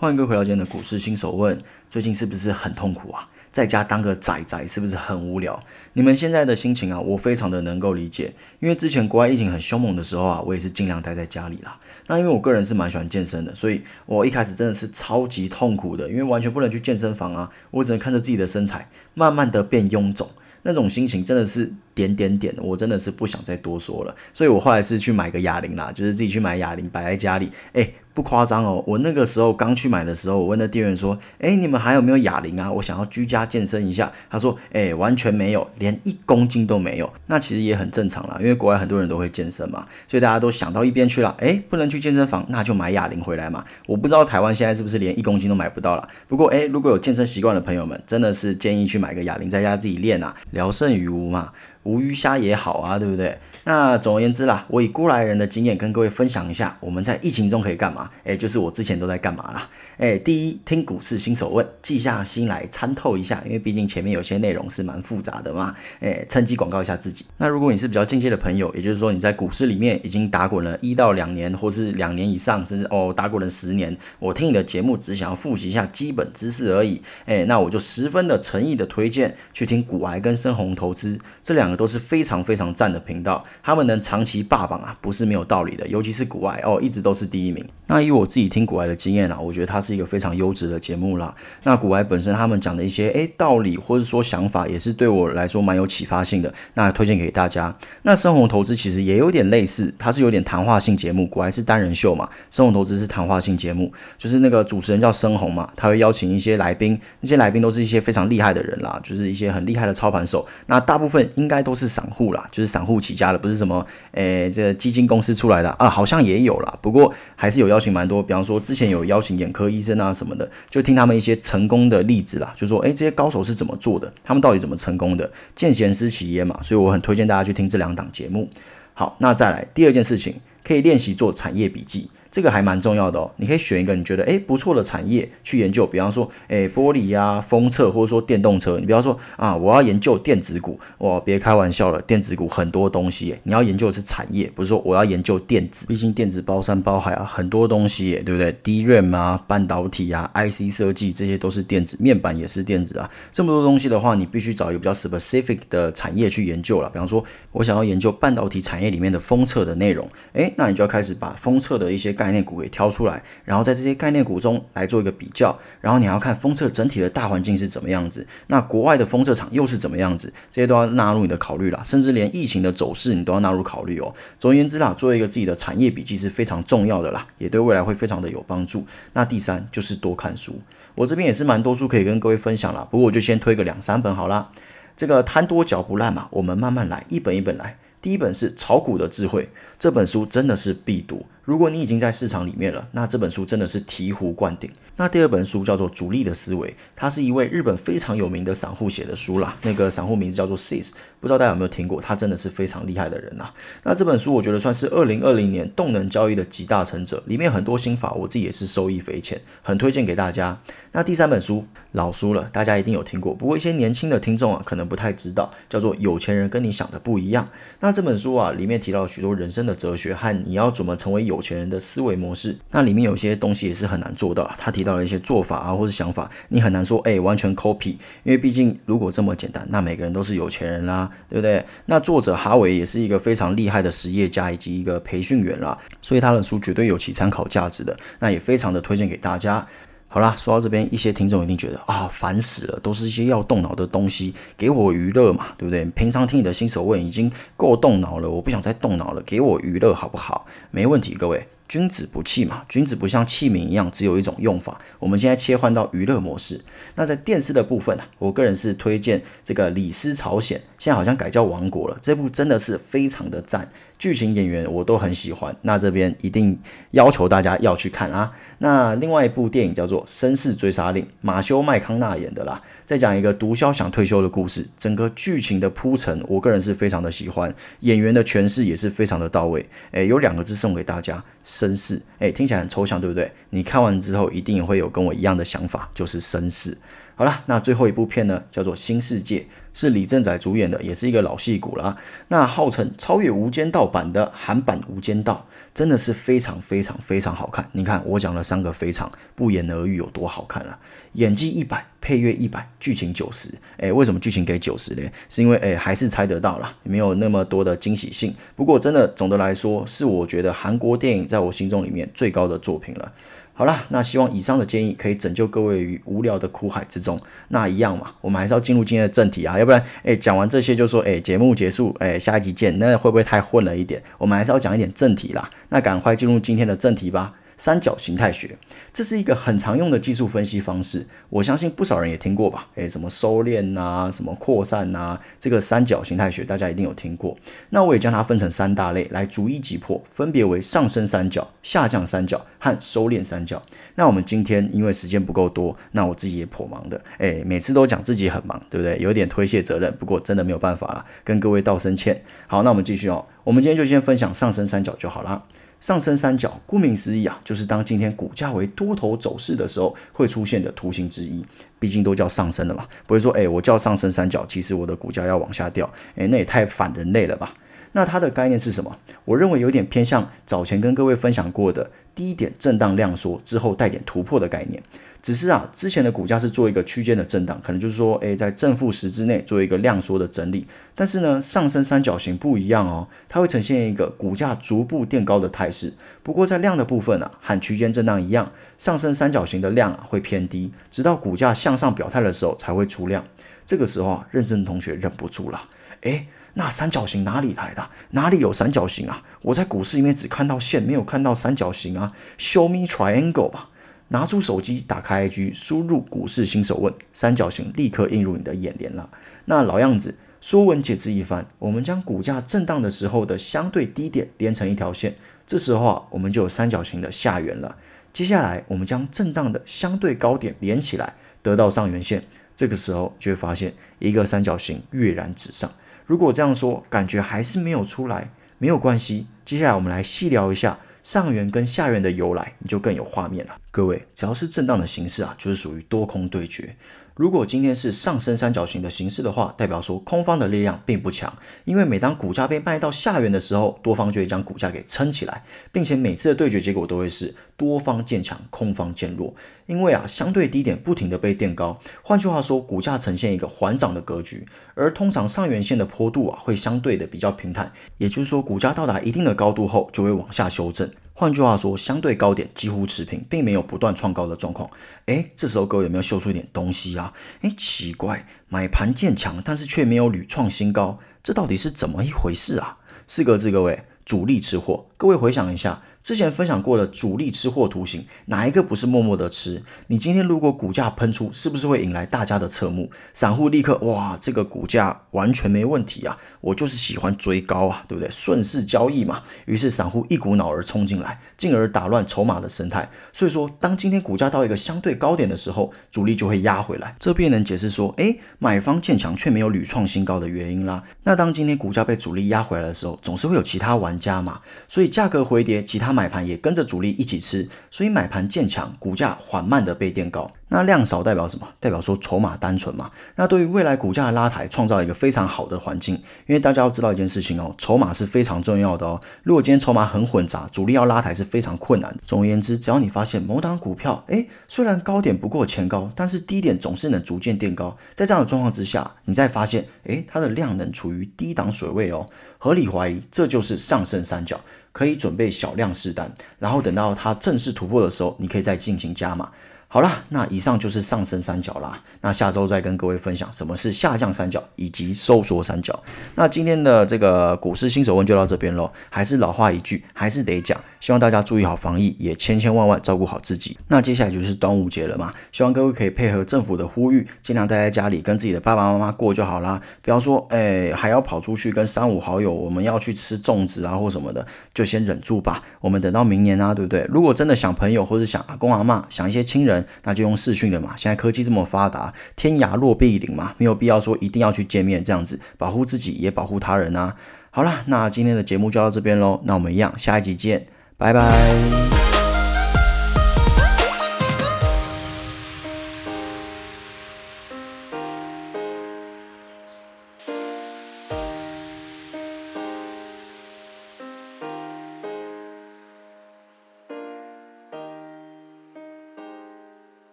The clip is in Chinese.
欢迎各位回到今天的股市新手问，最近是不是很痛苦啊？在家当个仔仔是不是很无聊？你们现在的心情啊，我非常的能够理解。因为之前国外疫情很凶猛的时候啊，我也是尽量待在家里啦。那因为我个人是蛮喜欢健身的，所以我一开始真的是超级痛苦的，因为完全不能去健身房啊，我只能看着自己的身材慢慢的变臃肿，那种心情真的是点点点，我真的是不想再多说了。所以我后来是去买个哑铃啦，就是自己去买哑铃摆在家里，哎。不夸张哦，我那个时候刚去买的时候，我问那店员说：“哎，你们还有没有哑铃啊？我想要居家健身一下。”他说：“哎，完全没有，连一公斤都没有。”那其实也很正常啦，因为国外很多人都会健身嘛，所以大家都想到一边去了。哎，不能去健身房，那就买哑铃回来嘛。我不知道台湾现在是不是连一公斤都买不到了。不过哎，如果有健身习惯的朋友们，真的是建议去买个哑铃，在家自己练啊，聊胜于无嘛。无鱼虾也好啊，对不对？那总而言之啦，我以过来人的经验跟各位分享一下，我们在疫情中可以干嘛？哎，就是我之前都在干嘛啦？哎，第一，听股市新手问，记下心来参透一下，因为毕竟前面有些内容是蛮复杂的嘛。哎，趁机广告一下自己。那如果你是比较进阶的朋友，也就是说你在股市里面已经打滚了一到两年，或是两年以上，甚至哦打滚了十年，我听你的节目只想要复习一下基本知识而已。哎，那我就十分的诚意的推荐去听股癌跟深红投资这两个。都是非常非常赞的频道，他们能长期霸榜啊，不是没有道理的。尤其是古外哦，一直都是第一名。那以我自己听古外的经验啊，我觉得它是一个非常优质的节目啦。那古外本身他们讲的一些诶道理或者说想法，也是对我来说蛮有启发性的。那推荐给大家。那深红投资其实也有点类似，它是有点谈话性节目。古外是单人秀嘛，深红投资是谈话性节目，就是那个主持人叫深红嘛，他会邀请一些来宾，那些来宾都是一些非常厉害的人啦，就是一些很厉害的操盘手。那大部分应该。都是散户啦，就是散户起家的，不是什么诶，这基金公司出来的啊，好像也有啦，不过还是有邀请蛮多，比方说之前有邀请眼科医生啊什么的，就听他们一些成功的例子啦，就说诶，这些高手是怎么做的，他们到底怎么成功的？见贤思齐焉嘛，所以我很推荐大家去听这两档节目。好，那再来第二件事情，可以练习做产业笔记。这个还蛮重要的哦，你可以选一个你觉得诶不错的产业去研究，比方说诶玻璃呀、封测或者说电动车。你比方说啊，我要研究电子股，哇，别开玩笑了，电子股很多东西，你要研究的是产业，不是说我要研究电子。毕竟电子包山包海啊，很多东西，对不对？DRAM 啊、半导体啊、IC 设计这些都是电子，面板也是电子啊。这么多东西的话，你必须找一个比较 specific 的产业去研究了。比方说，我想要研究半导体产业里面的封测的内容，诶，那你就要开始把封测的一些概概念股给挑出来，然后在这些概念股中来做一个比较，然后你要看封测整体的大环境是怎么样子，那国外的封测厂又是怎么样子，这些都要纳入你的考虑啦，甚至连疫情的走势你都要纳入考虑哦。总而言之啦，做一个自己的产业笔记是非常重要的啦，也对未来会非常的有帮助。那第三就是多看书，我这边也是蛮多书可以跟各位分享啦，不过我就先推个两三本好啦。这个贪多嚼不烂嘛，我们慢慢来，一本一本来。第一本是炒股的智慧，这本书真的是必读。如果你已经在市场里面了，那这本书真的是醍醐灌顶。那第二本书叫做《主力的思维》，它是一位日本非常有名的散户写的书啦。那个散户名字叫做 Sis，不知道大家有没有听过？他真的是非常厉害的人呐。那这本书我觉得算是二零二零年动能交易的集大成者，里面很多心法，我自己也是受益匪浅，很推荐给大家。那第三本书老书了，大家一定有听过，不过一些年轻的听众啊，可能不太知道，叫做《有钱人跟你想的不一样》。那这本书啊，里面提到许多人生的哲学和你要怎么成为有有钱人的思维模式。那里面有些东西也是很难做到，他提到了一些做法啊，或是想法，你很难说哎完全 copy，因为毕竟如果这么简单，那每个人都是有钱人啦，对不对？那作者哈维也是一个非常厉害的实业家以及一个培训员啦，所以他的书绝对有其参考价值的，那也非常的推荐给大家。好啦，说到这边，一些听众一定觉得啊，烦死了，都是一些要动脑的东西，给我娱乐嘛，对不对？平常听你的新手问已经够动脑了，我不想再动脑了，给我娱乐好不好？没问题，各位。君子不器嘛，君子不像器皿一样只有一种用法。我们现在切换到娱乐模式。那在电视的部分啊，我个人是推荐这个《李斯朝鲜》，现在好像改叫《王国》了。这部真的是非常的赞。剧情演员我都很喜欢，那这边一定要求大家要去看啊。那另外一部电影叫做《绅士追杀令》，马修麦康纳演的啦，在讲一个毒枭想退休的故事。整个剧情的铺陈，我个人是非常的喜欢，演员的诠释也是非常的到位。诶，有两个字送给大家：绅士。诶，听起来很抽象，对不对？你看完之后一定会有跟我一样的想法，就是绅士。好了，那最后一部片呢，叫做《新世界》。是李正宰主演的，也是一个老戏骨了。那号称超越《无间道》版的韩版《无间道》，真的是非常非常非常好看。你看我讲了三个非常，不言而喻有多好看啊！演技一百，配乐一百，剧情九十。哎，为什么剧情给九十呢？是因为哎还是猜得到了，没有那么多的惊喜性。不过真的总的来说，是我觉得韩国电影在我心中里面最高的作品了。好啦，那希望以上的建议可以拯救各位于无聊的苦海之中。那一样嘛，我们还是要进入今天的正题啊，要不然，哎，讲完这些就说，哎，节目结束，哎，下一集见，那会不会太混了一点？我们还是要讲一点正题啦。那赶快进入今天的正题吧。三角形态学，这是一个很常用的技术分析方式，我相信不少人也听过吧？诶，什么收敛呐，什么扩散呐，这个三角形态学大家一定有听过。那我也将它分成三大类来逐一击破，分别为上升三角、下降三角和收敛三角。那我们今天因为时间不够多，那我自己也颇忙的，诶，每次都讲自己很忙，对不对？有点推卸责任，不过真的没有办法了，跟各位道声歉。好，那我们继续哦，我们今天就先分享上升三角就好了。上升三角，顾名思义啊，就是当今天股价为多头走势的时候会出现的图形之一。毕竟都叫上升了嘛，不会说哎，我叫上升三角，其实我的股价要往下掉，哎，那也太反人类了吧？那它的概念是什么？我认为有点偏向早前跟各位分享过的低点震荡量缩之后带点突破的概念。只是啊，之前的股价是做一个区间的震荡，可能就是说，诶，在正负十之内做一个量缩的整理。但是呢，上升三角形不一样哦，它会呈现一个股价逐步垫高的态势。不过在量的部分啊，和区间震荡一样，上升三角形的量啊会偏低，直到股价向上表态的时候才会出量。这个时候啊，认真的同学忍不住了，诶，那三角形哪里来的？哪里有三角形啊？我在股市里面只看到线，没有看到三角形啊，Show me triangle 吧。拿出手机，打开 IG，输入股市新手问，三角形立刻映入你的眼帘了。那老样子，说文解字一番，我们将股价震荡的时候的相对低点连成一条线，这时候啊，我们就有三角形的下缘了。接下来，我们将震荡的相对高点连起来，得到上缘线，这个时候就会发现一个三角形跃然纸上。如果这样说，感觉还是没有出来，没有关系。接下来我们来细聊一下。上缘跟下缘的由来，你就更有画面了。各位，只要是震荡的形式啊，就是属于多空对决。如果今天是上升三角形的形式的话，代表说空方的力量并不强，因为每当股价被卖到下缘的时候，多方就会将股价给撑起来，并且每次的对决结果都会是多方渐强，空方渐弱。因为啊，相对低点不停的被垫高，换句话说，股价呈现一个缓涨的格局，而通常上缘线的坡度啊，会相对的比较平坦，也就是说，股价到达一定的高度后，就会往下修正。换句话说，相对高点几乎持平，并没有不断创高的状况。诶，这时候各位有没有秀出一点东西啊？诶，奇怪，买盘见强，但是却没有屡创新高，这到底是怎么一回事啊？四个字，各位，主力吃货。各位回想一下。之前分享过的主力吃货图形，哪一个不是默默的吃？你今天如果股价喷出，是不是会引来大家的侧目？散户立刻哇，这个股价完全没问题啊！我就是喜欢追高啊，对不对？顺势交易嘛。于是散户一股脑儿冲进来，进而打乱筹码的生态。所以说，当今天股价到一个相对高点的时候，主力就会压回来。这便能解释说，诶，买方建强却没有屡创新高的原因啦。那当今天股价被主力压回来的时候，总是会有其他玩家嘛。所以价格回跌，其他。他买盘也跟着主力一起吃，所以买盘渐强，股价缓慢的被垫高。那量少代表什么？代表说筹码单纯嘛。那对于未来股价的拉抬，创造一个非常好的环境。因为大家要知道一件事情哦，筹码是非常重要的哦。如果今天筹码很混杂，主力要拉抬是非常困难。总而言之，只要你发现某档股票，哎，虽然高点不过前高，但是低点总是能逐渐垫高。在这样的状况之下，你再发现，哎，它的量能处于低档水位哦，合理怀疑这就是上升三角。可以准备小量试单，然后等到它正式突破的时候，你可以再进行加码。好啦，那以上就是上升三角啦。那下周再跟各位分享什么是下降三角以及收缩三角。那今天的这个股市新手问就到这边喽。还是老话一句，还是得讲，希望大家注意好防疫，也千千万万照顾好自己。那接下来就是端午节了嘛，希望各位可以配合政府的呼吁，尽量待在家里跟自己的爸爸妈妈过就好啦。不要说哎还要跑出去跟三五好友，我们要去吃粽子啊或什么的，就先忍住吧。我们等到明年啊，对不对？如果真的想朋友或是想阿公阿妈，想一些亲人，那就用视讯了嘛。现在科技这么发达，天涯若比邻嘛，没有必要说一定要去见面这样子，保护自己也保护他人啊。好了，那今天的节目就到这边喽。那我们一样，下一集见，拜拜。